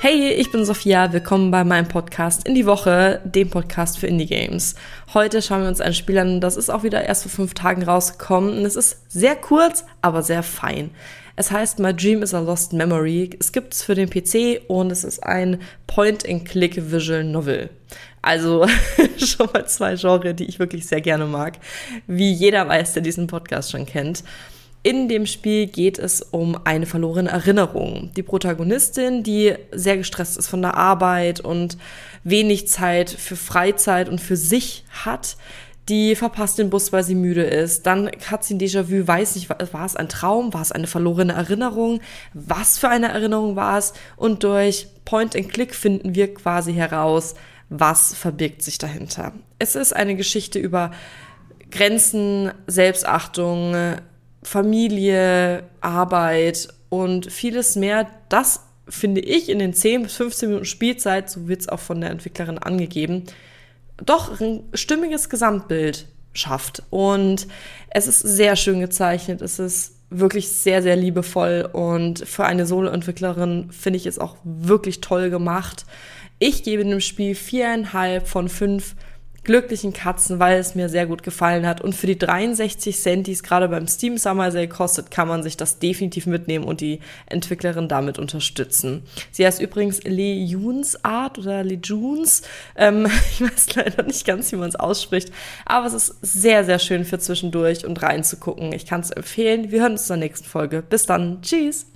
Hey, ich bin Sophia, willkommen bei meinem Podcast in die Woche, dem Podcast für Indie Games. Heute schauen wir uns ein Spiel an, das ist auch wieder erst vor fünf Tagen rausgekommen und es ist sehr kurz, aber sehr fein. Es heißt My Dream is a Lost Memory. Es gibt es für den PC und es ist ein Point-and-Click Visual Novel. Also schon mal zwei Genres, die ich wirklich sehr gerne mag, wie jeder weiß, der diesen Podcast schon kennt. In dem Spiel geht es um eine verlorene Erinnerung. Die Protagonistin, die sehr gestresst ist von der Arbeit und wenig Zeit für Freizeit und für sich hat, die verpasst den Bus, weil sie müde ist. Dann hat sie ein Déjà-vu, weiß nicht, war es ein Traum, war es eine verlorene Erinnerung, was für eine Erinnerung war es? Und durch Point and Click finden wir quasi heraus, was verbirgt sich dahinter. Es ist eine Geschichte über Grenzen, Selbstachtung, Familie, Arbeit und vieles mehr. Das finde ich in den 10 bis 15 Minuten Spielzeit, so wird es auch von der Entwicklerin angegeben, doch ein stimmiges Gesamtbild schafft. Und es ist sehr schön gezeichnet. Es ist wirklich sehr, sehr liebevoll und für eine Solo-Entwicklerin finde ich es auch wirklich toll gemacht. Ich gebe dem Spiel viereinhalb von fünf glücklichen Katzen, weil es mir sehr gut gefallen hat. Und für die 63 Cent, die es gerade beim Steam Summer Sale kostet, kann man sich das definitiv mitnehmen und die Entwicklerin damit unterstützen. Sie heißt übrigens Lejuns Art oder Lejuns. Ähm, ich weiß leider nicht ganz, wie man es ausspricht. Aber es ist sehr, sehr schön für zwischendurch und reinzugucken. Ich kann es empfehlen. Wir hören uns der nächsten Folge. Bis dann. Tschüss.